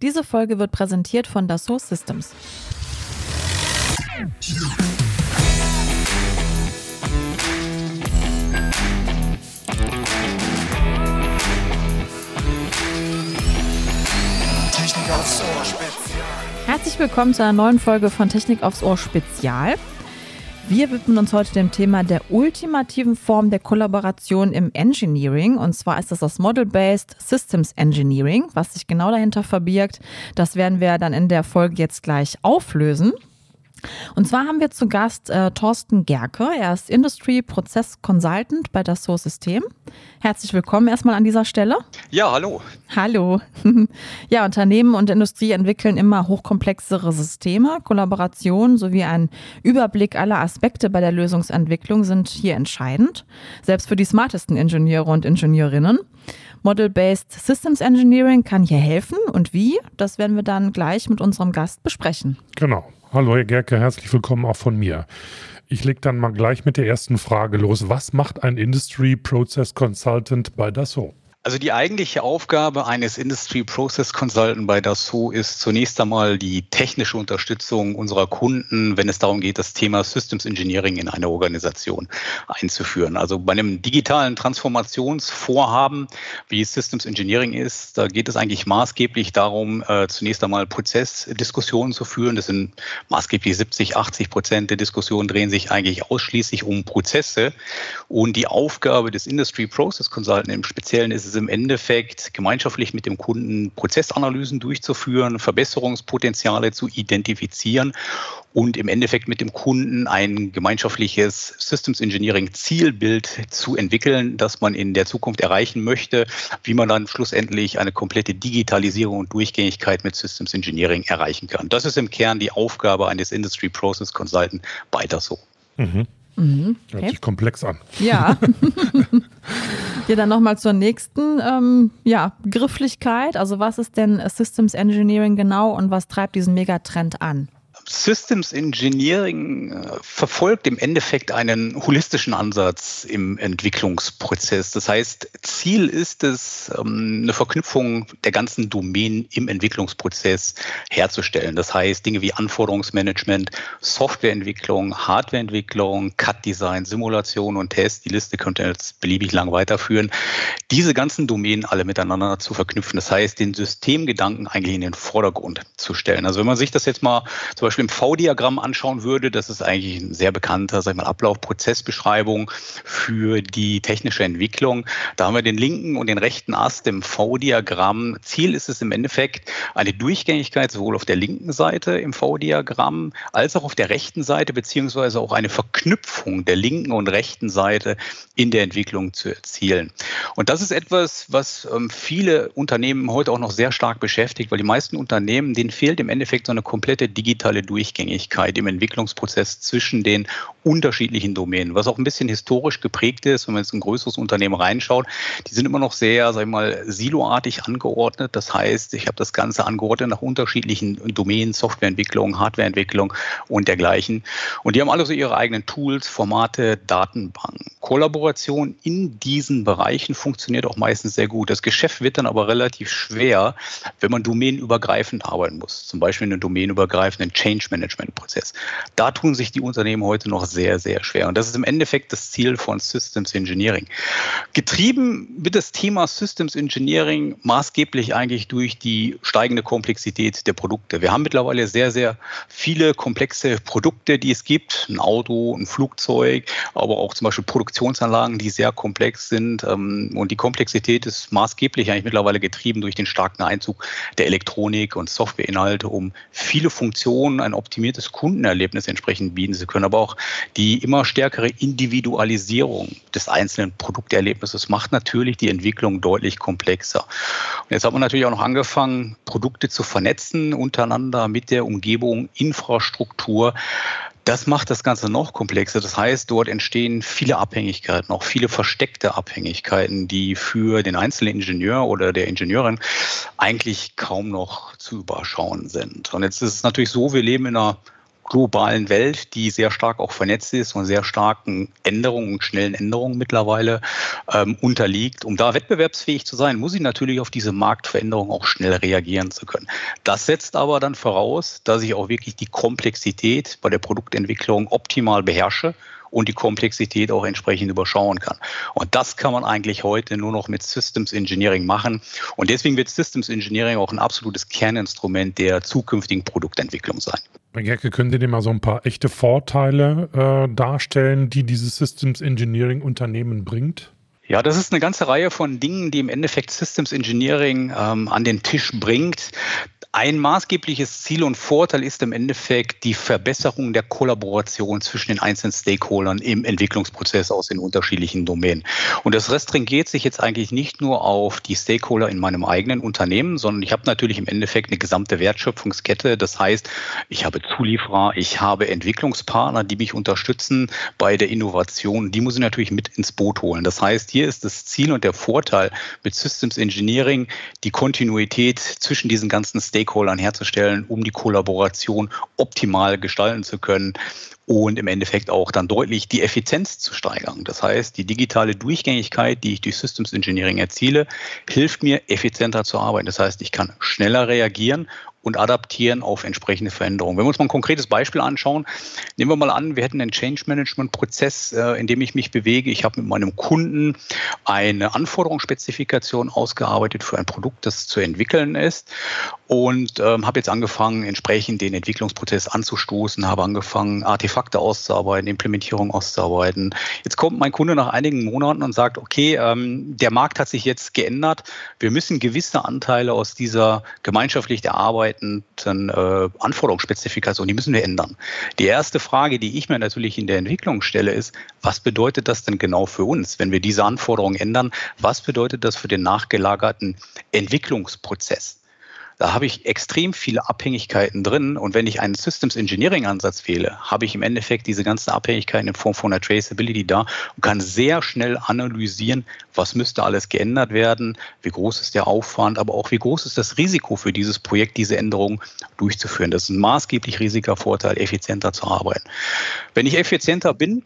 Diese Folge wird präsentiert von Dassault Systems. Herzlich willkommen zu einer neuen Folge von Technik aufs Ohr Spezial. Wir widmen uns heute dem Thema der ultimativen Form der Kollaboration im Engineering. Und zwar ist das das Model-Based Systems Engineering. Was sich genau dahinter verbirgt, das werden wir dann in der Folge jetzt gleich auflösen. Und zwar haben wir zu Gast äh, Thorsten Gerke. Er ist Industry Prozess Consultant bei Dassault System. Herzlich willkommen erstmal an dieser Stelle. Ja, hallo. Hallo. Ja, Unternehmen und Industrie entwickeln immer hochkomplexere Systeme. Kollaboration sowie ein Überblick aller Aspekte bei der Lösungsentwicklung sind hier entscheidend. Selbst für die smartesten Ingenieure und Ingenieurinnen. Model-Based Systems Engineering kann hier helfen und wie, das werden wir dann gleich mit unserem Gast besprechen. Genau. Hallo Herr Gerke, herzlich willkommen auch von mir. Ich lege dann mal gleich mit der ersten Frage los. Was macht ein Industry Process Consultant bei Dassault? Also die eigentliche Aufgabe eines Industry Process Consultant bei Dassault ist zunächst einmal die technische Unterstützung unserer Kunden, wenn es darum geht, das Thema Systems Engineering in eine Organisation einzuführen. Also bei einem digitalen Transformationsvorhaben, wie Systems Engineering ist, da geht es eigentlich maßgeblich darum, äh, zunächst einmal Prozessdiskussionen zu führen. Das sind maßgeblich 70, 80 Prozent der Diskussionen drehen sich eigentlich ausschließlich um Prozesse. Und die Aufgabe des Industry Process Consultant im Speziellen ist es im Endeffekt gemeinschaftlich mit dem Kunden Prozessanalysen durchzuführen, Verbesserungspotenziale zu identifizieren und im Endeffekt mit dem Kunden ein gemeinschaftliches Systems Engineering Zielbild zu entwickeln, das man in der Zukunft erreichen möchte, wie man dann schlussendlich eine komplette Digitalisierung und Durchgängigkeit mit Systems Engineering erreichen kann. Das ist im Kern die Aufgabe eines Industry Process Consultant bei Dassault. Mhm. Mhm. Hört okay. sich komplex an. Ja. ja, dann nochmal zur nächsten ähm, ja, Begrifflichkeit. Also was ist denn Systems Engineering genau und was treibt diesen Megatrend an? Systems Engineering äh, verfolgt im Endeffekt einen holistischen Ansatz im Entwicklungsprozess. Das heißt, Ziel ist es, ähm, eine Verknüpfung der ganzen Domänen im Entwicklungsprozess herzustellen. Das heißt, Dinge wie Anforderungsmanagement, Softwareentwicklung, Hardwareentwicklung, CAD-Design, Simulation und Test, die Liste könnte jetzt beliebig lang weiterführen, diese ganzen Domänen alle miteinander zu verknüpfen. Das heißt, den Systemgedanken eigentlich in den Vordergrund zu stellen. Also wenn man sich das jetzt mal zum Beispiel im V-Diagramm anschauen würde, das ist eigentlich ein sehr bekannter, sag ich mal, Ablaufprozessbeschreibung für die technische Entwicklung. Da haben wir den linken und den rechten Ast im V-Diagramm. Ziel ist es im Endeffekt eine Durchgängigkeit sowohl auf der linken Seite im V-Diagramm als auch auf der rechten Seite, beziehungsweise auch eine Verknüpfung der linken und rechten Seite in der Entwicklung zu erzielen. Und das ist etwas, was ähm, viele Unternehmen heute auch noch sehr stark beschäftigt, weil die meisten Unternehmen, denen fehlt im Endeffekt so eine komplette digitale Durchgängigkeit im Entwicklungsprozess zwischen den unterschiedlichen Domänen, was auch ein bisschen historisch geprägt ist, wenn man jetzt ein größeres Unternehmen reinschaut. Die sind immer noch sehr, sag ich mal, siloartig angeordnet. Das heißt, ich habe das Ganze angeordnet nach unterschiedlichen Domänen, Softwareentwicklung, Hardwareentwicklung und dergleichen. Und die haben alle so ihre eigenen Tools, Formate, Datenbanken. Kollaboration in diesen Bereichen funktioniert auch meistens sehr gut. Das Geschäft wird dann aber relativ schwer, wenn man domänenübergreifend arbeiten muss. Zum Beispiel einen domänenübergreifenden Change Management Prozess. Da tun sich die Unternehmen heute noch sehr, sehr schwer. Und das ist im Endeffekt das Ziel von Systems Engineering. Getrieben wird das Thema Systems Engineering maßgeblich eigentlich durch die steigende Komplexität der Produkte. Wir haben mittlerweile sehr, sehr viele komplexe Produkte, die es gibt. Ein Auto, ein Flugzeug, aber auch zum Beispiel Produktionsanlagen, die sehr komplex sind. Ähm, und die Komplexität ist maßgeblich eigentlich mittlerweile getrieben durch den starken Einzug der Elektronik und Softwareinhalte, um viele Funktionen Kunden ein optimiertes Kundenerlebnis entsprechend bieten zu können, aber auch die immer stärkere Individualisierung des einzelnen Produkterlebnisses macht natürlich die Entwicklung deutlich komplexer. Und jetzt hat man natürlich auch noch angefangen, Produkte zu vernetzen untereinander mit der Umgebung, Infrastruktur. Das macht das Ganze noch komplexer. Das heißt, dort entstehen viele Abhängigkeiten, auch viele versteckte Abhängigkeiten, die für den einzelnen Ingenieur oder der Ingenieurin eigentlich kaum noch zu überschauen sind. Und jetzt ist es natürlich so, wir leben in einer globalen Welt, die sehr stark auch vernetzt ist und sehr starken Änderungen und schnellen Änderungen mittlerweile ähm, unterliegt. Um da wettbewerbsfähig zu sein, muss ich natürlich auf diese Marktveränderungen auch schnell reagieren zu können. Das setzt aber dann voraus, dass ich auch wirklich die Komplexität bei der Produktentwicklung optimal beherrsche und die Komplexität auch entsprechend überschauen kann. Und das kann man eigentlich heute nur noch mit Systems Engineering machen. Und deswegen wird Systems Engineering auch ein absolutes Kerninstrument der zukünftigen Produktentwicklung sein. Gerke, können Sie dir mal so ein paar echte Vorteile äh, darstellen, die dieses Systems Engineering Unternehmen bringt? Ja, das ist eine ganze Reihe von Dingen, die im Endeffekt Systems Engineering ähm, an den Tisch bringt. Ein maßgebliches Ziel und Vorteil ist im Endeffekt die Verbesserung der Kollaboration zwischen den einzelnen Stakeholdern im Entwicklungsprozess aus den unterschiedlichen Domänen. Und das restringiert sich jetzt eigentlich nicht nur auf die Stakeholder in meinem eigenen Unternehmen, sondern ich habe natürlich im Endeffekt eine gesamte Wertschöpfungskette. Das heißt, ich habe Zulieferer, ich habe Entwicklungspartner, die mich unterstützen bei der Innovation. Die muss ich natürlich mit ins Boot holen. Das heißt, hier ist das Ziel und der Vorteil mit Systems Engineering, die Kontinuität zwischen diesen ganzen Stakeholdern Stakeholdern herzustellen, um die Kollaboration optimal gestalten zu können und im Endeffekt auch dann deutlich die Effizienz zu steigern. Das heißt, die digitale Durchgängigkeit, die ich durch Systems Engineering erziele, hilft mir, effizienter zu arbeiten. Das heißt, ich kann schneller reagieren und adaptieren auf entsprechende Veränderungen. Wenn wir uns mal ein konkretes Beispiel anschauen, nehmen wir mal an, wir hätten einen Change Management Prozess, äh, in dem ich mich bewege. Ich habe mit meinem Kunden eine Anforderungsspezifikation ausgearbeitet für ein Produkt, das zu entwickeln ist und ähm, habe jetzt angefangen, entsprechend den Entwicklungsprozess anzustoßen, habe angefangen, Artefakte auszuarbeiten, Implementierung auszuarbeiten. Jetzt kommt mein Kunde nach einigen Monaten und sagt, okay, ähm, der Markt hat sich jetzt geändert. Wir müssen gewisse Anteile aus dieser gemeinschaftlich erarbeiteten äh, Anforderungsspezifikation, die müssen wir ändern. Die erste Frage, die ich mir natürlich in der Entwicklung stelle, ist, was bedeutet das denn genau für uns, wenn wir diese Anforderungen ändern? Was bedeutet das für den nachgelagerten Entwicklungsprozess? Da habe ich extrem viele Abhängigkeiten drin. Und wenn ich einen Systems Engineering Ansatz wähle, habe ich im Endeffekt diese ganzen Abhängigkeiten in Form von einer Traceability da und kann sehr schnell analysieren, was müsste alles geändert werden, wie groß ist der Aufwand, aber auch wie groß ist das Risiko für dieses Projekt, diese Änderungen durchzuführen. Das ist ein maßgeblich riesiger Vorteil, effizienter zu arbeiten. Wenn ich effizienter bin,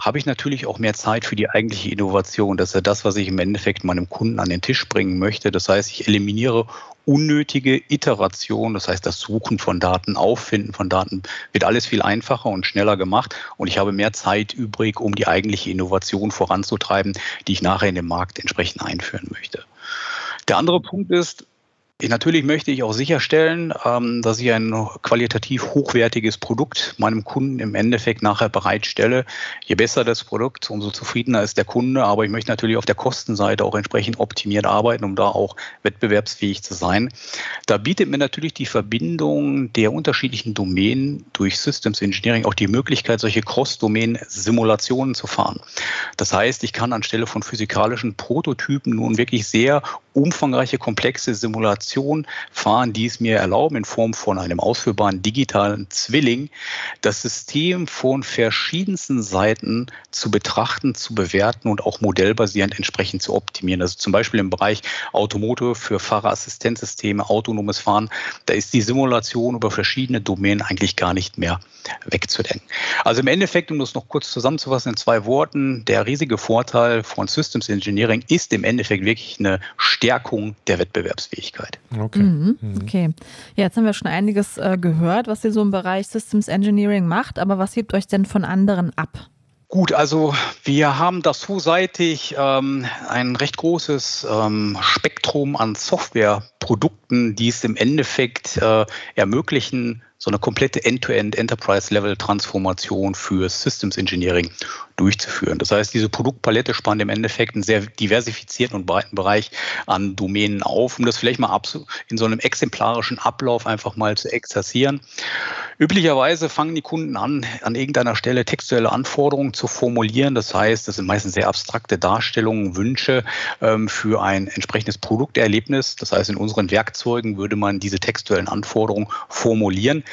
habe ich natürlich auch mehr Zeit für die eigentliche Innovation. Das ist ja das, was ich im Endeffekt meinem Kunden an den Tisch bringen möchte. Das heißt, ich eliminiere unnötige Iteration, das heißt das Suchen von Daten, Auffinden von Daten, wird alles viel einfacher und schneller gemacht und ich habe mehr Zeit übrig, um die eigentliche Innovation voranzutreiben, die ich nachher in den Markt entsprechend einführen möchte. Der andere Punkt ist, Natürlich möchte ich auch sicherstellen, ähm, dass ich ein qualitativ hochwertiges Produkt meinem Kunden im Endeffekt nachher bereitstelle. Je besser das Produkt, umso zufriedener ist der Kunde. Aber ich möchte natürlich auf der Kostenseite auch entsprechend optimiert arbeiten, um da auch wettbewerbsfähig zu sein. Da bietet mir natürlich die Verbindung der unterschiedlichen Domänen durch Systems Engineering auch die Möglichkeit, solche Cross-Domain-Simulationen zu fahren. Das heißt, ich kann anstelle von physikalischen Prototypen nun wirklich sehr umfangreiche, komplexe Simulationen fahren, die es mir erlauben, in Form von einem ausführbaren digitalen Zwilling das System von verschiedensten Seiten zu betrachten, zu bewerten und auch modellbasierend entsprechend zu optimieren. Also zum Beispiel im Bereich Automotive für Fahrerassistenzsysteme, autonomes Fahren, da ist die Simulation über verschiedene Domänen eigentlich gar nicht mehr wegzudenken. Also im Endeffekt, um das noch kurz zusammenzufassen in zwei Worten, der riesige Vorteil von Systems Engineering ist im Endeffekt wirklich eine Stärkung der Wettbewerbsfähigkeit. Okay. Mhm, mhm. okay. Ja, jetzt haben wir schon einiges äh, gehört, was ihr so im Bereich Systems Engineering macht, aber was hebt euch denn von anderen ab? Gut, also wir haben das seitig ähm, ein recht großes ähm, Spektrum an Softwareprodukten, die es im Endeffekt äh, ermöglichen, so eine komplette End-to-End Enterprise-Level-Transformation für Systems Engineering durchzuführen. Das heißt, diese Produktpalette spannt im Endeffekt einen sehr diversifizierten und breiten Bereich an Domänen auf, um das vielleicht mal in so einem exemplarischen Ablauf einfach mal zu exerzieren. Üblicherweise fangen die Kunden an, an irgendeiner Stelle textuelle Anforderungen zu formulieren. Das heißt, das sind meistens sehr abstrakte Darstellungen, Wünsche ähm, für ein entsprechendes Produkterlebnis. Das heißt, in unseren Werkzeugen würde man diese textuellen Anforderungen formulieren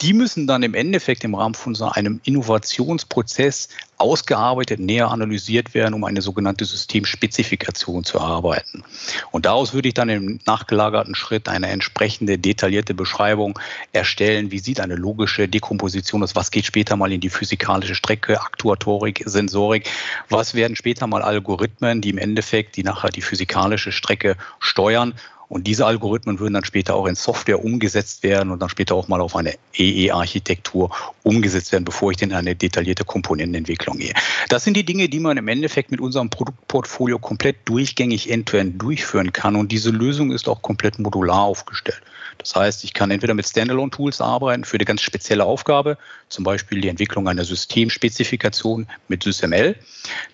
Die müssen dann im Endeffekt im Rahmen von so einem Innovationsprozess ausgearbeitet, näher analysiert werden, um eine sogenannte Systemspezifikation zu erarbeiten. Und daraus würde ich dann im nachgelagerten Schritt eine entsprechende detaillierte Beschreibung erstellen. Wie sieht eine logische Dekomposition aus? Was geht später mal in die physikalische Strecke, Aktuatorik, Sensorik? Was werden später mal Algorithmen, die im Endeffekt die nachher die physikalische Strecke steuern? Und diese Algorithmen würden dann später auch in Software umgesetzt werden und dann später auch mal auf eine EE-Architektur umgesetzt werden, bevor ich denn in eine detaillierte Komponentenentwicklung gehe. Das sind die Dinge, die man im Endeffekt mit unserem Produktportfolio komplett durchgängig end-to-end -end durchführen kann. Und diese Lösung ist auch komplett modular aufgestellt. Das heißt, ich kann entweder mit Standalone-Tools arbeiten für eine ganz spezielle Aufgabe, zum Beispiel die Entwicklung einer Systemspezifikation mit SysML.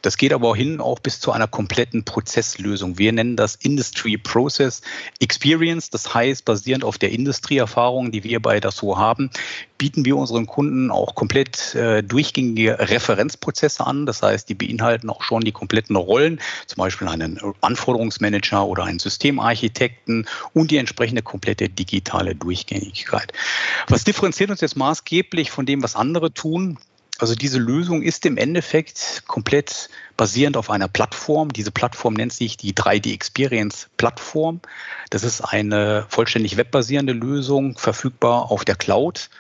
Das geht aber auch hin auch bis zu einer kompletten Prozesslösung. Wir nennen das Industry Process Experience. Das heißt, basierend auf der Industrieerfahrung, die wir bei Dassault haben, bieten wir unseren Kunden auch komplett äh, durchgängige Referenzprozesse an. Das heißt, die beinhalten auch schon die kompletten Rollen, zum Beispiel einen Anforderungsmanager oder einen Systemarchitekten und die entsprechende komplette digitale Durchgängigkeit. Was differenziert uns jetzt maßgeblich von dem, was andere tun? Also diese Lösung ist im Endeffekt komplett basierend auf einer Plattform. Diese Plattform nennt sich die 3D Experience Plattform. Das ist eine vollständig webbasierende Lösung, verfügbar auf der Cloud.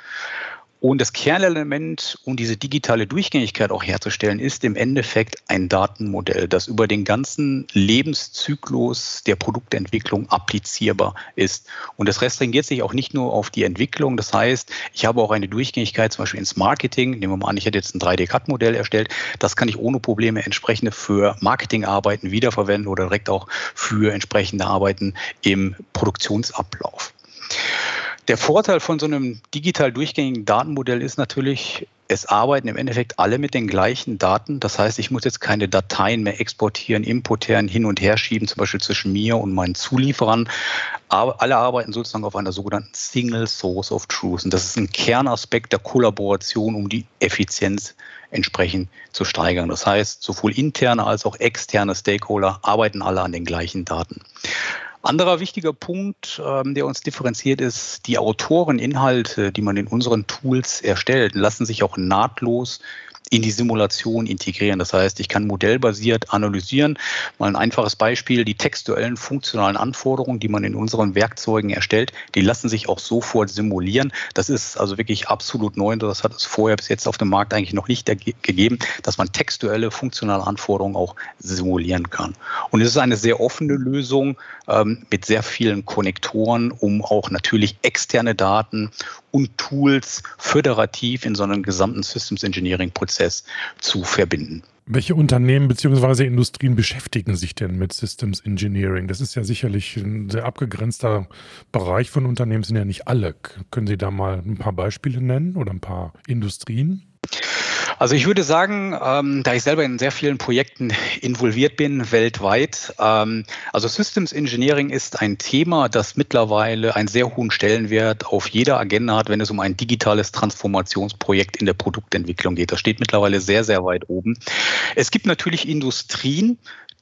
Und das Kernelement, um diese digitale Durchgängigkeit auch herzustellen, ist im Endeffekt ein Datenmodell, das über den ganzen Lebenszyklus der Produktentwicklung applizierbar ist. Und das restringiert sich auch nicht nur auf die Entwicklung. Das heißt, ich habe auch eine Durchgängigkeit zum Beispiel ins Marketing. Nehmen wir mal an, ich hätte jetzt ein 3D-CAD-Modell erstellt. Das kann ich ohne Probleme entsprechende für Marketingarbeiten wiederverwenden oder direkt auch für entsprechende Arbeiten im Produktionsablauf. Der Vorteil von so einem digital durchgängigen Datenmodell ist natürlich, es arbeiten im Endeffekt alle mit den gleichen Daten. Das heißt, ich muss jetzt keine Dateien mehr exportieren, importieren, hin und her schieben, zum Beispiel zwischen mir und meinen Zulieferern. Aber alle arbeiten sozusagen auf einer sogenannten Single Source of Truth. Und das ist ein Kernaspekt der Kollaboration, um die Effizienz entsprechend zu steigern. Das heißt, sowohl interne als auch externe Stakeholder arbeiten alle an den gleichen Daten. Anderer wichtiger Punkt, ähm, der uns differenziert, ist, die Autoreninhalte, die man in unseren Tools erstellt, lassen sich auch nahtlos in die Simulation integrieren. Das heißt, ich kann modellbasiert analysieren. Mal ein einfaches Beispiel, die textuellen funktionalen Anforderungen, die man in unseren Werkzeugen erstellt, die lassen sich auch sofort simulieren. Das ist also wirklich absolut neu. Das hat es vorher bis jetzt auf dem Markt eigentlich noch nicht gegeben, dass man textuelle funktionale Anforderungen auch simulieren kann. Und es ist eine sehr offene Lösung ähm, mit sehr vielen Konnektoren, um auch natürlich externe Daten und Tools föderativ in so einem gesamten Systems Engineering Prozess zu verbinden. Welche Unternehmen bzw. Industrien beschäftigen sich denn mit Systems Engineering? Das ist ja sicherlich ein sehr abgegrenzter Bereich von Unternehmen, sind ja nicht alle. Können Sie da mal ein paar Beispiele nennen oder ein paar Industrien? Also ich würde sagen, ähm, da ich selber in sehr vielen Projekten involviert bin, weltweit, ähm, also Systems Engineering ist ein Thema, das mittlerweile einen sehr hohen Stellenwert auf jeder Agenda hat, wenn es um ein digitales Transformationsprojekt in der Produktentwicklung geht. Das steht mittlerweile sehr, sehr weit oben. Es gibt natürlich Industrien,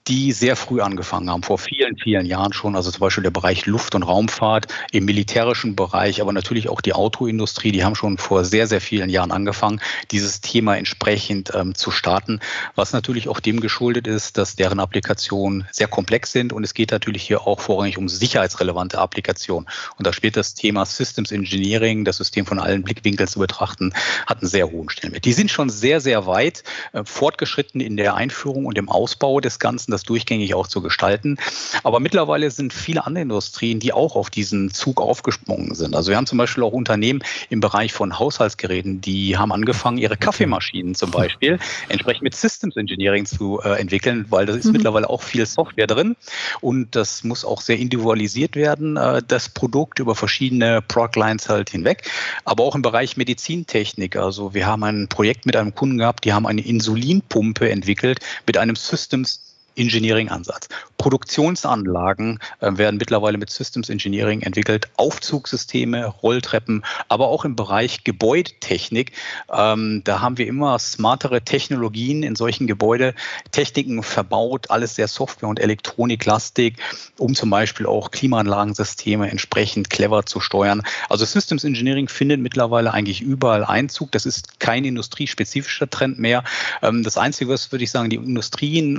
die sehr früh angefangen haben, vor vielen, vielen Jahren schon. Also zum Beispiel der Bereich Luft- und Raumfahrt im militärischen Bereich, aber natürlich auch die Autoindustrie, die haben schon vor sehr, sehr vielen Jahren angefangen, dieses Thema entsprechend ähm, zu starten, was natürlich auch dem geschuldet ist, dass deren Applikationen sehr komplex sind und es geht natürlich hier auch vorrangig um sicherheitsrelevante Applikationen. Und da spielt das Thema Systems Engineering, das System von allen Blickwinkeln zu betrachten, hat einen sehr hohen Stellenwert. Die sind schon sehr, sehr weit äh, fortgeschritten in der Einführung und im Ausbau des Ganzen das durchgängig auch zu gestalten. Aber mittlerweile sind viele andere Industrien, die auch auf diesen Zug aufgesprungen sind. Also wir haben zum Beispiel auch Unternehmen im Bereich von Haushaltsgeräten, die haben angefangen, ihre Kaffeemaschinen zum Beispiel entsprechend mit Systems Engineering zu äh, entwickeln, weil da ist mhm. mittlerweile auch viel Software drin und das muss auch sehr individualisiert werden, äh, das Produkt über verschiedene Product Lines halt hinweg. Aber auch im Bereich Medizintechnik. Also wir haben ein Projekt mit einem Kunden gehabt, die haben eine Insulinpumpe entwickelt mit einem Systems Engineering-Ansatz. Produktionsanlagen äh, werden mittlerweile mit Systems Engineering entwickelt, Aufzugssysteme, Rolltreppen, aber auch im Bereich Gebäudetechnik. Ähm, da haben wir immer smartere Technologien in solchen Gebäudetechniken verbaut, alles sehr Software- und Elektroniklastig, um zum Beispiel auch Klimaanlagensysteme entsprechend clever zu steuern. Also Systems Engineering findet mittlerweile eigentlich überall Einzug. Das ist kein industriespezifischer Trend mehr. Ähm, das Einzige, was würde ich sagen, die Industrien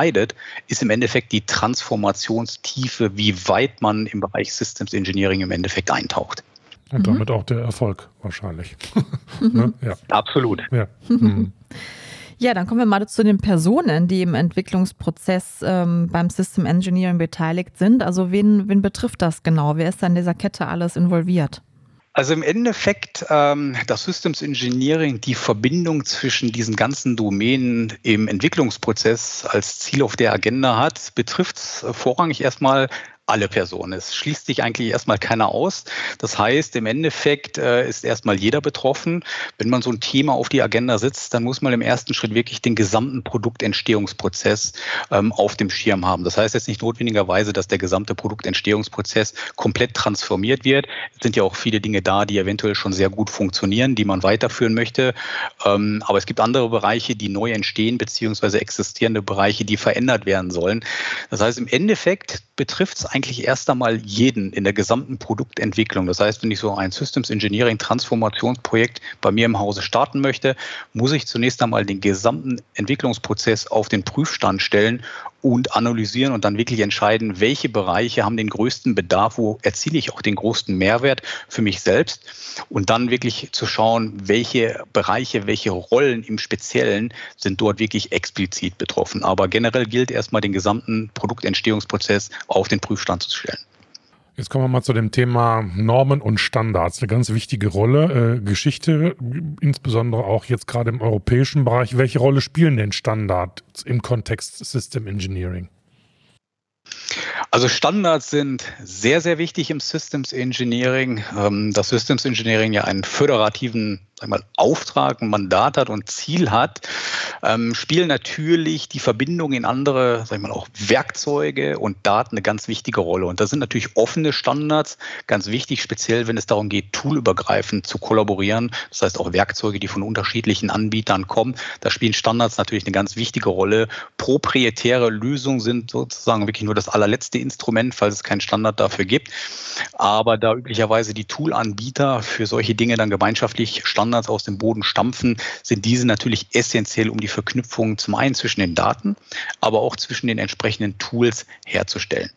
unterscheidet, ist im Endeffekt die Transformationstiefe, wie weit man im Bereich Systems Engineering im Endeffekt eintaucht. Und damit mhm. auch der Erfolg wahrscheinlich. ne? ja. Absolut. Ja. Mhm. Ja, dann kommen wir mal zu den Personen, die im Entwicklungsprozess ähm, beim System Engineering beteiligt sind. Also wen, wen betrifft das genau? Wer ist da in dieser Kette alles involviert? Also im Endeffekt ähm, das Systems Engineering, die Verbindung zwischen diesen ganzen Domänen im Entwicklungsprozess als Ziel auf der Agenda hat, betrifft vorrangig erstmal alle Personen. Es schließt sich eigentlich erstmal keiner aus. Das heißt, im Endeffekt äh, ist erstmal jeder betroffen. Wenn man so ein Thema auf die Agenda setzt, dann muss man im ersten Schritt wirklich den gesamten Produktentstehungsprozess ähm, auf dem Schirm haben. Das heißt jetzt nicht notwendigerweise, dass der gesamte Produktentstehungsprozess komplett transformiert wird. Es sind ja auch viele Dinge da, die eventuell schon sehr gut funktionieren, die man weiterführen möchte. Ähm, aber es gibt andere Bereiche, die neu entstehen, beziehungsweise existierende Bereiche, die verändert werden sollen. Das heißt, im Endeffekt betrifft es eigentlich erst einmal jeden in der gesamten Produktentwicklung. Das heißt, wenn ich so ein Systems Engineering Transformationsprojekt bei mir im Hause starten möchte, muss ich zunächst einmal den gesamten Entwicklungsprozess auf den Prüfstand stellen und analysieren und dann wirklich entscheiden, welche Bereiche haben den größten Bedarf, wo erziele ich auch den größten Mehrwert für mich selbst und dann wirklich zu schauen, welche Bereiche, welche Rollen im Speziellen sind dort wirklich explizit betroffen. Aber generell gilt erstmal den gesamten Produktentstehungsprozess auf den Prüfstand zu stellen. Jetzt kommen wir mal zu dem Thema Normen und Standards. Eine ganz wichtige Rolle. Äh, Geschichte, insbesondere auch jetzt gerade im europäischen Bereich. Welche Rolle spielen denn Standards im Kontext System Engineering? Also Standards sind sehr, sehr wichtig im Systems Engineering. Ähm, das Systems Engineering ja einen föderativen sag mal, Auftrag, ein Mandat hat und Ziel hat, ähm, spielen natürlich die Verbindung in andere, sag ich mal, auch Werkzeuge und Daten eine ganz wichtige Rolle. Und das sind natürlich offene Standards, ganz wichtig, speziell wenn es darum geht, toolübergreifend zu kollaborieren. Das heißt auch Werkzeuge, die von unterschiedlichen Anbietern kommen. Da spielen Standards natürlich eine ganz wichtige Rolle. Proprietäre Lösungen sind sozusagen wirklich nur das allerletzte Instrument, falls es keinen Standard dafür gibt. Aber da üblicherweise die Toolanbieter für solche Dinge dann gemeinschaftlich Standards Standards aus dem Boden stampfen, sind diese natürlich essentiell, um die Verknüpfung zum einen zwischen den Daten, aber auch zwischen den entsprechenden Tools herzustellen.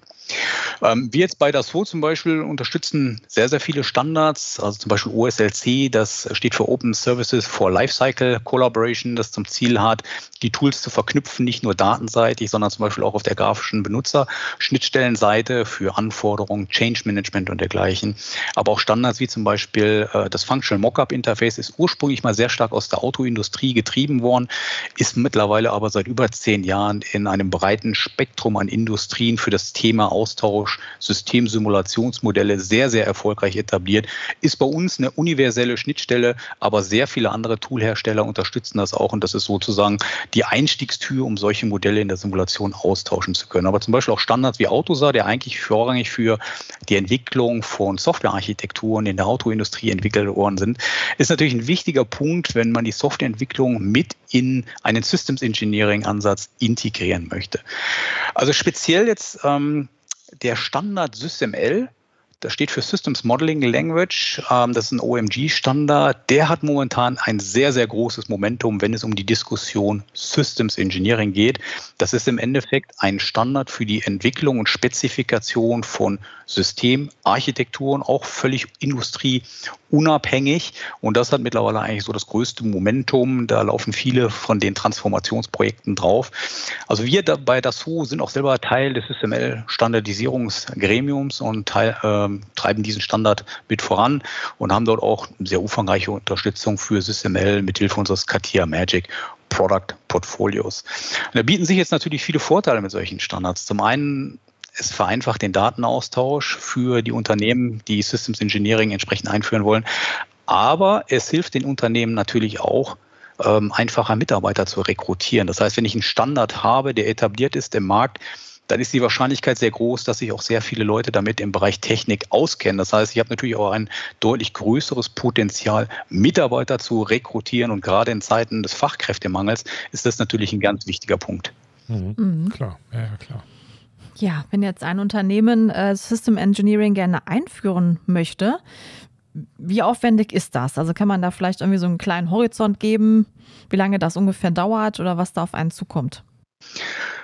Ähm, wir jetzt bei Dassault zum Beispiel unterstützen sehr, sehr viele Standards, also zum Beispiel OSLC, das steht für Open Services for Lifecycle Collaboration, das zum Ziel hat, die Tools zu verknüpfen, nicht nur datenseitig, sondern zum Beispiel auch auf der grafischen Benutzerschnittstellenseite für Anforderungen, Change Management und dergleichen. Aber auch Standards wie zum Beispiel äh, das Functional Mockup Interface ist ursprünglich mal sehr stark aus der Autoindustrie getrieben worden, ist mittlerweile aber seit über zehn Jahren in einem breiten Spektrum an Industrien für das Thema Austausch, Systemsimulationsmodelle sehr, sehr erfolgreich etabliert. Ist bei uns eine universelle Schnittstelle, aber sehr viele andere Toolhersteller unterstützen das auch und das ist sozusagen die Einstiegstür, um solche Modelle in der Simulation austauschen zu können. Aber zum Beispiel auch Standards wie Autosar, der eigentlich vorrangig für die Entwicklung von Softwarearchitekturen in der Autoindustrie entwickelt worden sind, ist natürlich ein wichtiger Punkt, wenn man die Softwareentwicklung mit in einen Systems Engineering Ansatz integrieren möchte. Also speziell jetzt ähm, der Standard SysML, das steht für Systems Modeling Language. Ähm, das ist ein OMG-Standard. Der hat momentan ein sehr, sehr großes Momentum, wenn es um die Diskussion Systems Engineering geht. Das ist im Endeffekt ein Standard für die Entwicklung und Spezifikation von Systemarchitekturen, auch völlig industrieunabhängig. Und das hat mittlerweile eigentlich so das größte Momentum. Da laufen viele von den Transformationsprojekten drauf. Also wir bei DASO sind auch selber Teil des SML-Standardisierungsgremiums und Teil, äh, treiben diesen Standard mit voran und haben dort auch sehr umfangreiche Unterstützung für SysML mit Hilfe unseres Katia Magic Product Portfolios. Und da bieten sich jetzt natürlich viele Vorteile mit solchen Standards. Zum einen es vereinfacht den Datenaustausch für die Unternehmen, die Systems Engineering entsprechend einführen wollen. Aber es hilft den Unternehmen natürlich auch, ähm, einfacher Mitarbeiter zu rekrutieren. Das heißt, wenn ich einen Standard habe, der etabliert ist im Markt, dann ist die Wahrscheinlichkeit sehr groß, dass sich auch sehr viele Leute damit im Bereich Technik auskennen. Das heißt, ich habe natürlich auch ein deutlich größeres Potenzial, Mitarbeiter zu rekrutieren. Und gerade in Zeiten des Fachkräftemangels ist das natürlich ein ganz wichtiger Punkt. Mhm. Mhm. Klar, ja, ja, klar. Ja, wenn jetzt ein Unternehmen äh, System Engineering gerne einführen möchte, wie aufwendig ist das? Also kann man da vielleicht irgendwie so einen kleinen Horizont geben, wie lange das ungefähr dauert oder was da auf einen zukommt?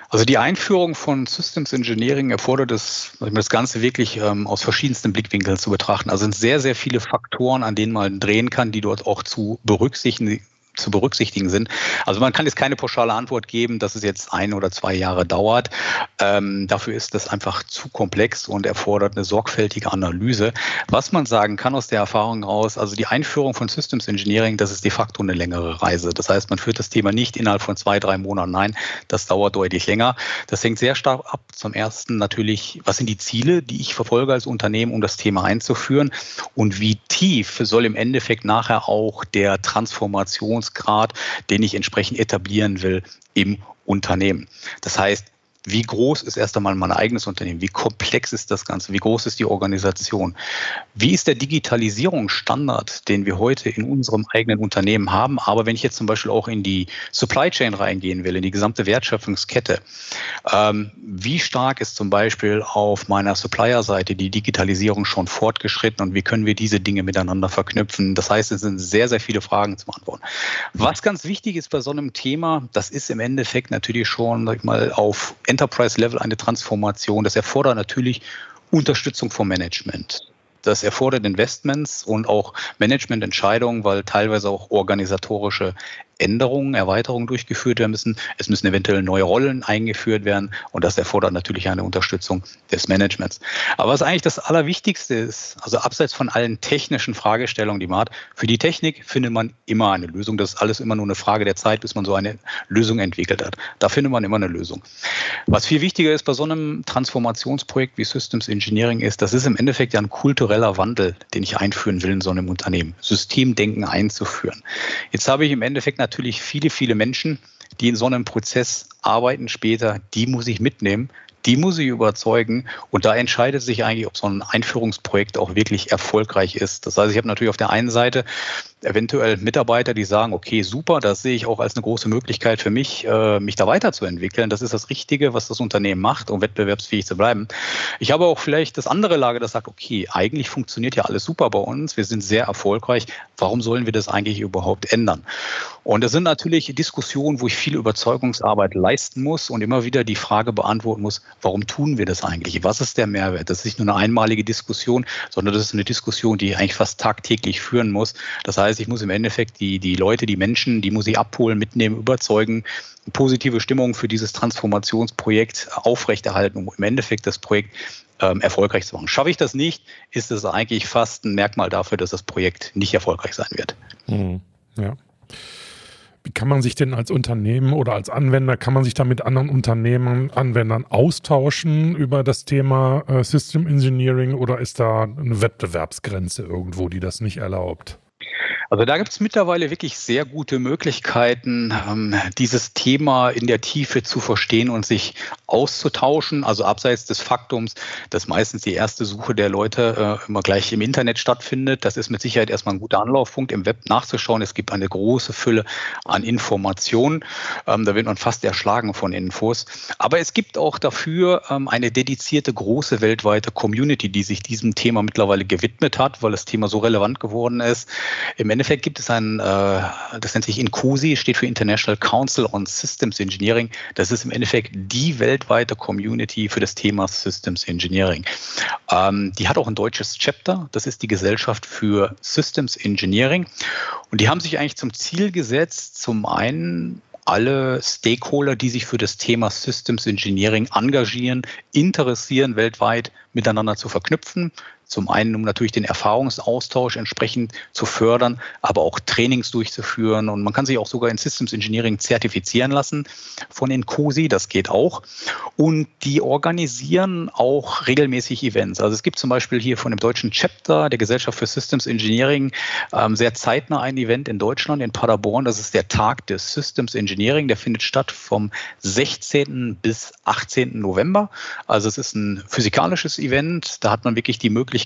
Also die Einführung von Systems Engineering erfordert es, das Ganze wirklich ähm, aus verschiedensten Blickwinkeln zu betrachten. Also sind sehr, sehr viele Faktoren, an denen man drehen kann, die dort auch zu berücksichtigen, zu berücksichtigen sind. Also man kann jetzt keine pauschale Antwort geben, dass es jetzt ein oder zwei Jahre dauert. Ähm, dafür ist das einfach zu komplex und erfordert eine sorgfältige Analyse. Was man sagen kann aus der Erfahrung heraus, also die Einführung von Systems Engineering, das ist de facto eine längere Reise. Das heißt, man führt das Thema nicht innerhalb von zwei, drei Monaten. Nein, das dauert deutlich länger. Das hängt sehr stark ab. Zum ersten natürlich, was sind die Ziele, die ich verfolge als Unternehmen, um das Thema einzuführen und wie tief soll im Endeffekt nachher auch der Transformations Wirkungsgrad, den ich entsprechend etablieren will im Unternehmen. Das heißt, wie groß ist erst einmal mein eigenes Unternehmen? Wie komplex ist das Ganze? Wie groß ist die Organisation? Wie ist der Digitalisierungsstandard, den wir heute in unserem eigenen Unternehmen haben? Aber wenn ich jetzt zum Beispiel auch in die Supply Chain reingehen will, in die gesamte Wertschöpfungskette, ähm, wie stark ist zum Beispiel auf meiner Supplier-Seite die Digitalisierung schon fortgeschritten und wie können wir diese Dinge miteinander verknüpfen? Das heißt, es sind sehr, sehr viele Fragen zu beantworten. Was ganz wichtig ist bei so einem Thema, das ist im Endeffekt natürlich schon, sag ich mal, auf Enterprise-Level eine Transformation. Das erfordert natürlich Unterstützung vom Management. Das erfordert Investments und auch Managemententscheidungen, weil teilweise auch organisatorische Änderungen, Erweiterungen durchgeführt werden müssen. Es müssen eventuell neue Rollen eingeführt werden und das erfordert natürlich eine Unterstützung des Managements. Aber was eigentlich das Allerwichtigste ist, also abseits von allen technischen Fragestellungen, die man hat, für die Technik findet man immer eine Lösung. Das ist alles immer nur eine Frage der Zeit, bis man so eine Lösung entwickelt hat. Da findet man immer eine Lösung. Was viel wichtiger ist bei so einem Transformationsprojekt wie Systems Engineering ist, das ist im Endeffekt ja ein kultureller Wandel, den ich einführen will in so einem Unternehmen. Systemdenken einzuführen. Jetzt habe ich im Endeffekt natürlich natürlich viele, viele Menschen, die in so einem Prozess arbeiten später, die muss ich mitnehmen, die muss ich überzeugen. Und da entscheidet sich eigentlich, ob so ein Einführungsprojekt auch wirklich erfolgreich ist. Das heißt, ich habe natürlich auf der einen Seite eventuell Mitarbeiter, die sagen, okay, super, das sehe ich auch als eine große Möglichkeit für mich, äh, mich da weiterzuentwickeln. Das ist das Richtige, was das Unternehmen macht, um wettbewerbsfähig zu bleiben. Ich habe auch vielleicht das andere Lager, das sagt, okay, eigentlich funktioniert ja alles super bei uns, wir sind sehr erfolgreich, warum sollen wir das eigentlich überhaupt ändern? Und das sind natürlich Diskussionen, wo ich viel Überzeugungsarbeit leisten muss und immer wieder die Frage beantworten muss, warum tun wir das eigentlich? Was ist der Mehrwert? Das ist nicht nur eine einmalige Diskussion, sondern das ist eine Diskussion, die ich eigentlich fast tagtäglich führen muss. Das heißt, ich muss im Endeffekt die, die Leute, die Menschen, die muss ich abholen, mitnehmen, überzeugen, positive Stimmung für dieses Transformationsprojekt aufrechterhalten, um im Endeffekt das Projekt ähm, erfolgreich zu machen. Schaffe ich das nicht, ist es eigentlich fast ein Merkmal dafür, dass das Projekt nicht erfolgreich sein wird. Mhm. Ja. Wie kann man sich denn als Unternehmen oder als Anwender, kann man sich da mit anderen Unternehmen, Anwendern austauschen über das Thema äh, System Engineering oder ist da eine Wettbewerbsgrenze irgendwo, die das nicht erlaubt? Also da gibt es mittlerweile wirklich sehr gute Möglichkeiten, ähm, dieses Thema in der Tiefe zu verstehen und sich auszutauschen. Also abseits des Faktums, dass meistens die erste Suche der Leute äh, immer gleich im Internet stattfindet. Das ist mit Sicherheit erstmal ein guter Anlaufpunkt, im Web nachzuschauen. Es gibt eine große Fülle an Informationen. Ähm, da wird man fast erschlagen von Infos. Aber es gibt auch dafür ähm, eine dedizierte große weltweite Community, die sich diesem Thema mittlerweile gewidmet hat, weil das Thema so relevant geworden ist. Im Endeffekt gibt es ein, äh, das nennt sich INCOSI, steht für International Council on Systems Engineering. Das ist im Endeffekt die weltweite Community für das Thema Systems Engineering. Ähm, die hat auch ein deutsches Chapter, das ist die Gesellschaft für Systems Engineering. Und die haben sich eigentlich zum Ziel gesetzt, zum einen alle Stakeholder, die sich für das Thema Systems Engineering engagieren, interessieren, weltweit miteinander zu verknüpfen Zum einen, um natürlich den Erfahrungsaustausch entsprechend zu fördern, aber auch Trainings durchzuführen. Und man kann sich auch sogar in Systems Engineering zertifizieren lassen von Incosi. Das geht auch. Und die organisieren auch regelmäßig Events. Also es gibt zum Beispiel hier von dem deutschen Chapter der Gesellschaft für Systems Engineering ähm, sehr zeitnah ein Event in Deutschland, in Paderborn. Das ist der Tag des Systems Engineering. Der findet statt vom 16. bis 18. November. Also es ist ein physikalisches Event. Da hat man wirklich die Möglichkeit,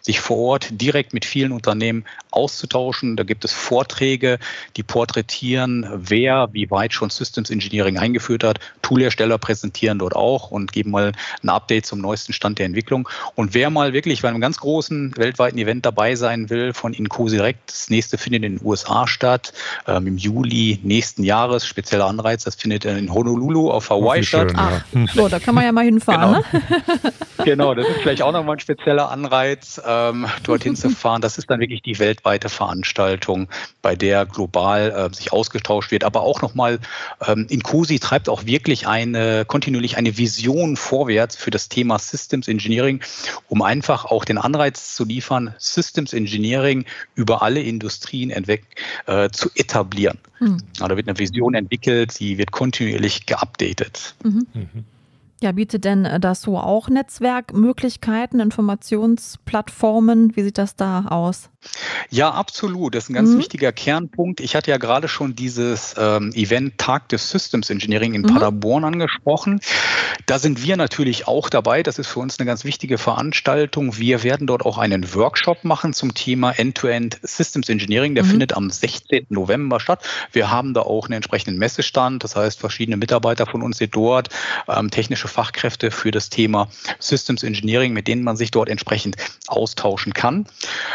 sich vor Ort direkt mit vielen Unternehmen auszutauschen. Da gibt es Vorträge, die porträtieren, wer wie weit schon Systems Engineering eingeführt hat. Toolhersteller präsentieren dort auch und geben mal ein Update zum neuesten Stand der Entwicklung. Und wer mal wirklich bei einem ganz großen weltweiten Event dabei sein will, von Incosi direkt, das nächste findet in den USA statt, ähm, im Juli nächsten Jahres, spezieller Anreiz, das findet in Honolulu auf Hawaii statt. Schön, ja. Ach, so, da kann man ja mal hinfahren. Genau, ne? genau das ist vielleicht auch nochmal ein spezieller Anreiz, ähm, dorthin zu fahren. Das ist dann wirklich die weltweite Veranstaltung, bei der global äh, sich ausgetauscht wird, aber auch nochmal ähm, Incosi treibt auch wirklich eine kontinuierlich eine Vision vorwärts für das Thema Systems Engineering, um einfach auch den Anreiz zu liefern, Systems Engineering über alle Industrien hinweg äh, zu etablieren. Hm. Da wird eine Vision entwickelt, die wird kontinuierlich geupdatet. Mhm. Mhm. Ja, bietet denn äh, das so auch Netzwerkmöglichkeiten, Informationsplattformen? Wie sieht das da aus? Ja, absolut. Das ist ein ganz mhm. wichtiger Kernpunkt. Ich hatte ja gerade schon dieses ähm, Event Tag des Systems Engineering in mhm. Paderborn angesprochen. Da sind wir natürlich auch dabei. Das ist für uns eine ganz wichtige Veranstaltung. Wir werden dort auch einen Workshop machen zum Thema End-to-End -End Systems Engineering. Der mhm. findet am 16. November statt. Wir haben da auch einen entsprechenden Messestand. Das heißt, verschiedene Mitarbeiter von uns sind dort, ähm, technische Fachkräfte für das Thema Systems Engineering, mit denen man sich dort entsprechend austauschen kann.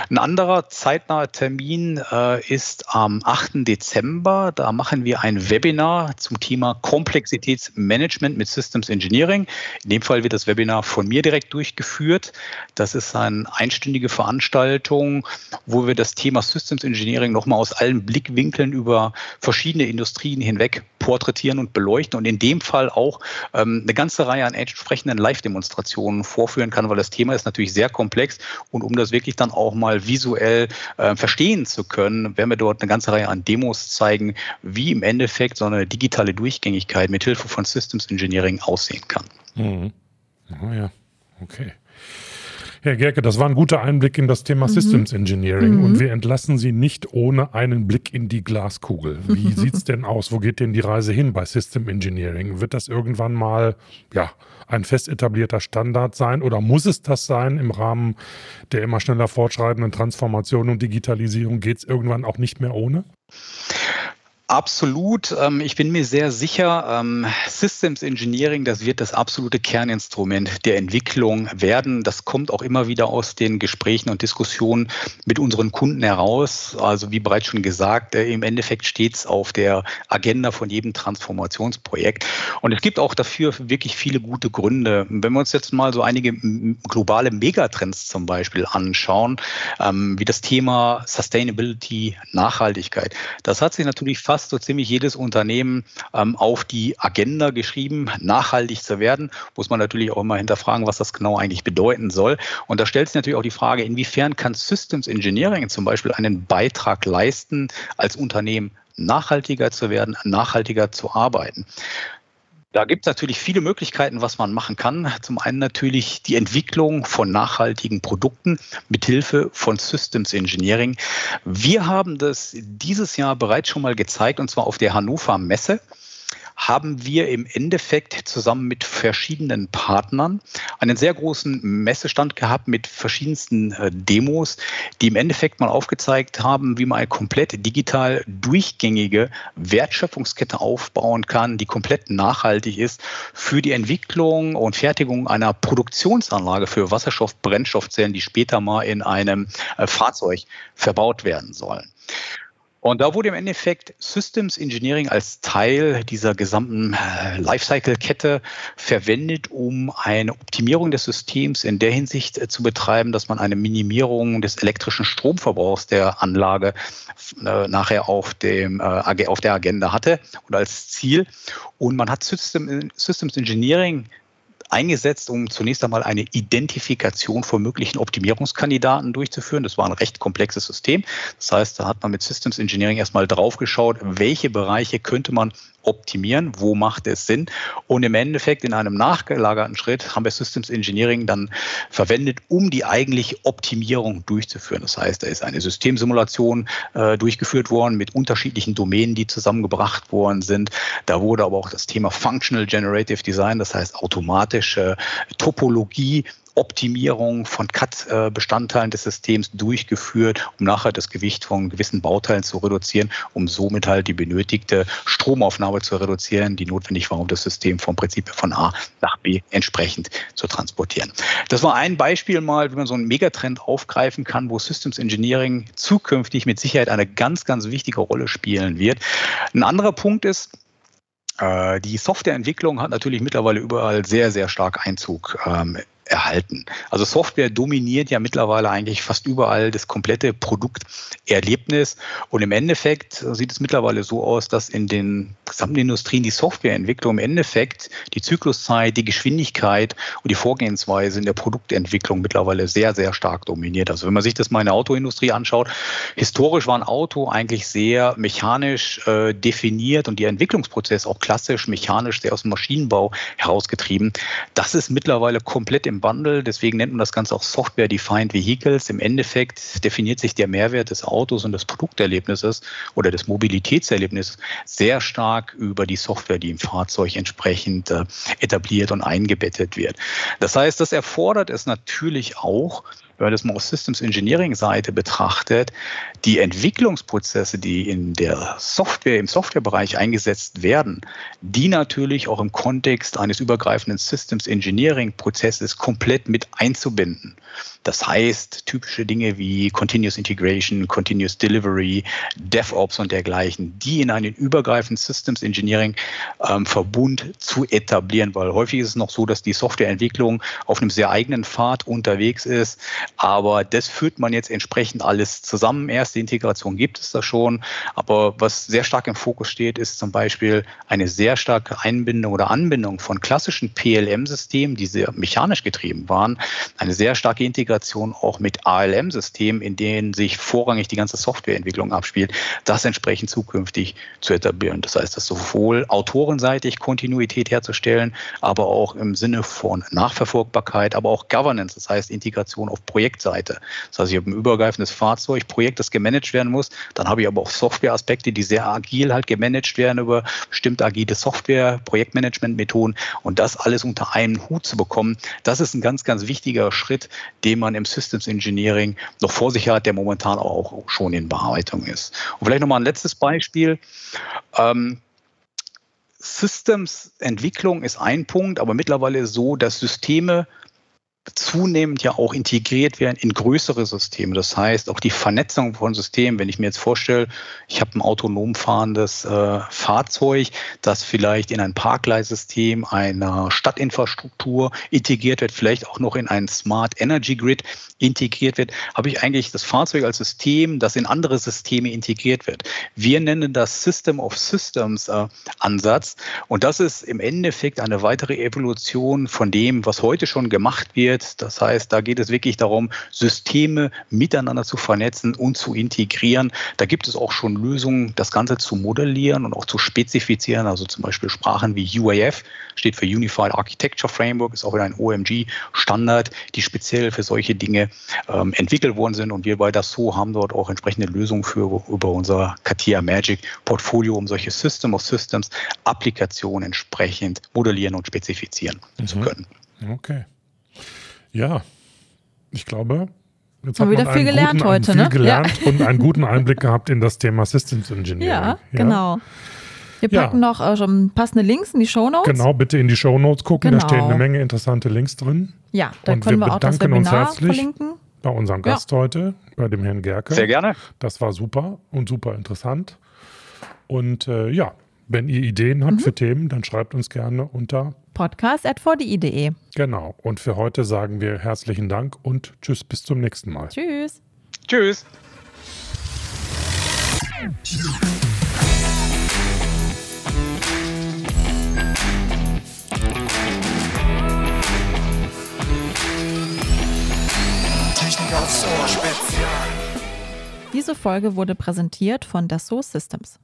Ein anderer zeitnaher Termin äh, ist am 8. Dezember. Da machen wir ein Webinar zum Thema Komplexitätsmanagement mit Systems Engineering. In dem Fall wird das Webinar von mir direkt durchgeführt. Das ist eine einstündige Veranstaltung, wo wir das Thema Systems Engineering nochmal aus allen Blickwinkeln über verschiedene Industrien hinweg porträtieren und beleuchten und in dem Fall auch ähm, eine ganze Reihe an entsprechenden Live-Demonstrationen vorführen kann, weil das Thema ist natürlich sehr komplex und um das wirklich dann auch mal visuell äh, verstehen zu können, werden wir dort eine ganze Reihe an Demos zeigen, wie im Endeffekt so eine digitale Durchgängigkeit mit Hilfe von Systems Engineering aussehen kann. Mhm. Oh ja, okay. Herr Gerke, das war ein guter Einblick in das Thema mhm. Systems Engineering mhm. und wir entlassen Sie nicht ohne einen Blick in die Glaskugel. Wie sieht es denn aus? Wo geht denn die Reise hin bei System Engineering? Wird das irgendwann mal, ja, ein fest etablierter Standard sein oder muss es das sein im Rahmen der immer schneller fortschreitenden Transformation und Digitalisierung? Geht es irgendwann auch nicht mehr ohne? Absolut. Ähm, ich bin mir sehr sicher, ähm, Systems Engineering, das wird das absolute Kerninstrument der Entwicklung werden. Das kommt auch immer wieder aus den Gesprächen und Diskussionen mit unseren Kunden heraus. Also wie bereits schon gesagt, äh, im Endeffekt steht es auf der Agenda von jedem Transformationsprojekt. Und es gibt auch dafür wirklich viele gute Gründe. Wenn wir uns jetzt mal so einige globale Megatrends zum Beispiel anschauen, ähm, wie das Thema Sustainability, Nachhaltigkeit, das hat sich natürlich fast fast so ziemlich jedes Unternehmen ähm, auf die Agenda geschrieben, nachhaltig zu werden. Muss man natürlich auch immer hinterfragen, was das genau eigentlich bedeuten soll. Und da stellt sich natürlich auch die Frage, inwiefern kann Systems Engineering zum Beispiel einen Beitrag leisten, als Unternehmen nachhaltiger zu werden, nachhaltiger zu arbeiten. Da gibt es natürlich viele Möglichkeiten, was man machen kann. Zum einen natürlich die Entwicklung von nachhaltigen Produkten mit Hilfe von Systems Engineering. Wir haben das dieses Jahr bereits schon mal gezeigt, und zwar auf der Hannover Messe haben wir im Endeffekt zusammen mit verschiedenen Partnern einen sehr großen Messestand gehabt mit verschiedensten äh, Demos, die im Endeffekt mal aufgezeigt haben, wie man eine komplett digital durchgängige Wertschöpfungskette aufbauen kann, die komplett nachhaltig ist für die Entwicklung und Fertigung einer Produktionsanlage für Wasserstoff-Brennstoffzellen, die später mal in einem äh, Fahrzeug verbaut werden sollen. Und da wurde im Endeffekt Systems Engineering als Teil dieser gesamten äh, Lifecycle-Kette verwendet, um eine Optimierung des Systems in der Hinsicht äh, zu betreiben, dass man eine Minimierung des elektrischen Stromverbrauchs der Anlage äh, nachher auf, dem, auf der Agenda hatte und als Ziel. Und man hat System, Systems Engineering eingesetzt, um zunächst einmal eine Identifikation von möglichen Optimierungskandidaten durchzuführen. Das war ein recht komplexes System. Das heißt, da hat man mit Systems Engineering erstmal draufgeschaut, welche Bereiche könnte man optimieren, wo macht es Sinn. Und im Endeffekt in einem nachgelagerten Schritt haben wir Systems Engineering dann verwendet, um die eigentliche Optimierung durchzuführen. Das heißt, da ist eine Systemsimulation äh, durchgeführt worden mit unterschiedlichen Domänen, die zusammengebracht worden sind. Da wurde aber auch das Thema Functional Generative Design, das heißt automatische Topologie Optimierung von CAD-Bestandteilen des Systems durchgeführt, um nachher das Gewicht von gewissen Bauteilen zu reduzieren, um somit halt die benötigte Stromaufnahme zu reduzieren, die notwendig war, um das System vom Prinzip von A nach B entsprechend zu transportieren. Das war ein Beispiel mal, wie man so einen Megatrend aufgreifen kann, wo Systems Engineering zukünftig mit Sicherheit eine ganz, ganz wichtige Rolle spielen wird. Ein anderer Punkt ist, die Softwareentwicklung hat natürlich mittlerweile überall sehr, sehr stark Einzug ähm, erhalten. Also Software dominiert ja mittlerweile eigentlich fast überall das komplette Produkterlebnis. Und im Endeffekt sieht es mittlerweile so aus, dass in den gesamten Industrien die Softwareentwicklung im Endeffekt die Zykluszeit, die Geschwindigkeit und die Vorgehensweise in der Produktentwicklung mittlerweile sehr, sehr stark dominiert. Also wenn man sich das mal in der Autoindustrie anschaut, historisch war ein Auto eigentlich sehr mechanisch äh, definiert und der Entwicklungsprozess auch klassisch mechanisch sehr aus dem Maschinenbau herausgetrieben. Das ist mittlerweile komplett im Bundle. Deswegen nennt man das Ganze auch Software-Defined Vehicles. Im Endeffekt definiert sich der Mehrwert des Autos und des Produkterlebnisses oder des Mobilitätserlebnisses sehr stark über die Software, die im Fahrzeug entsprechend äh, etabliert und eingebettet wird. Das heißt, das erfordert es natürlich auch, wenn man das mal aus Systems Engineering Seite betrachtet, die Entwicklungsprozesse, die in der Software, im Softwarebereich eingesetzt werden, die natürlich auch im Kontext eines übergreifenden Systems Engineering Prozesses komplett mit einzubinden. Das heißt, typische Dinge wie Continuous Integration, Continuous Delivery, DevOps und dergleichen, die in einen übergreifenden Systems Engineering ähm, Verbund zu etablieren, weil häufig ist es noch so, dass die Softwareentwicklung auf einem sehr eigenen Pfad unterwegs ist, aber das führt man jetzt entsprechend alles zusammen. Erste Integration gibt es da schon, aber was sehr stark im Fokus steht, ist zum Beispiel eine sehr starke Einbindung oder Anbindung von klassischen PLM-Systemen, die sehr mechanisch getrieben waren, eine sehr starke Integration auch mit ALM-Systemen, in denen sich vorrangig die ganze Softwareentwicklung abspielt, das entsprechend zukünftig zu etablieren. Das heißt, das sowohl autorenseitig Kontinuität herzustellen, aber auch im Sinne von Nachverfolgbarkeit, aber auch Governance, das heißt Integration auf Projektseite. Das heißt, ich habe ein übergreifendes Fahrzeug, Projekt, das gemanagt werden muss. Dann habe ich aber auch Softwareaspekte, die sehr agil halt gemanagt werden über bestimmte agile Software, Projektmanagement-Methoden und das alles unter einen Hut zu bekommen. Das ist ein ganz, ganz wichtiger Schritt, den man im Systems Engineering noch vor sich hat, der momentan auch schon in Bearbeitung ist. Und vielleicht nochmal ein letztes Beispiel. Ähm, Systems-Entwicklung ist ein Punkt, aber mittlerweile so, dass Systeme zunehmend ja auch integriert werden in größere Systeme. Das heißt, auch die Vernetzung von Systemen, wenn ich mir jetzt vorstelle, ich habe ein autonom fahrendes äh, Fahrzeug, das vielleicht in ein Parkleitsystem einer Stadtinfrastruktur integriert wird, vielleicht auch noch in ein Smart Energy Grid integriert wird, habe ich eigentlich das Fahrzeug als System, das in andere Systeme integriert wird. Wir nennen das System of Systems äh, Ansatz und das ist im Endeffekt eine weitere Evolution von dem, was heute schon gemacht wird wird. Das heißt, da geht es wirklich darum, Systeme miteinander zu vernetzen und zu integrieren. Da gibt es auch schon Lösungen, das Ganze zu modellieren und auch zu spezifizieren. Also zum Beispiel Sprachen wie UAF, steht für Unified Architecture Framework, ist auch wieder ein OMG-Standard, die speziell für solche Dinge ähm, entwickelt worden sind. Und wir bei Dassault haben dort auch entsprechende Lösungen für über unser Katia Magic Portfolio, um solche System of Systems Applikationen entsprechend modellieren und spezifizieren mhm. zu können. Okay. Ja, ich glaube, jetzt haben wir wieder viel gelernt guten, heute, viel ne? gelernt ja. und einen guten Einblick gehabt in das Thema Systems Engineering. Ja, ja. genau. Wir packen ja. noch äh, schon passende Links in die Show Notes. Genau, bitte in die Show Notes gucken, genau. da stehen eine Menge interessante Links drin. Ja, da können wir, wir auch das Webinar verlinken. Bei unserem Gast ja. heute, bei dem Herrn Gerke. Sehr gerne. Das war super und super interessant. Und äh, ja, wenn ihr Ideen habt mhm. für Themen, dann schreibt uns gerne unter podcast.vdi.de. Genau. Und für heute sagen wir herzlichen Dank und tschüss, bis zum nächsten Mal. Tschüss. Tschüss. Technik aufs Spezial. Diese Folge wurde präsentiert von Dassault Systems.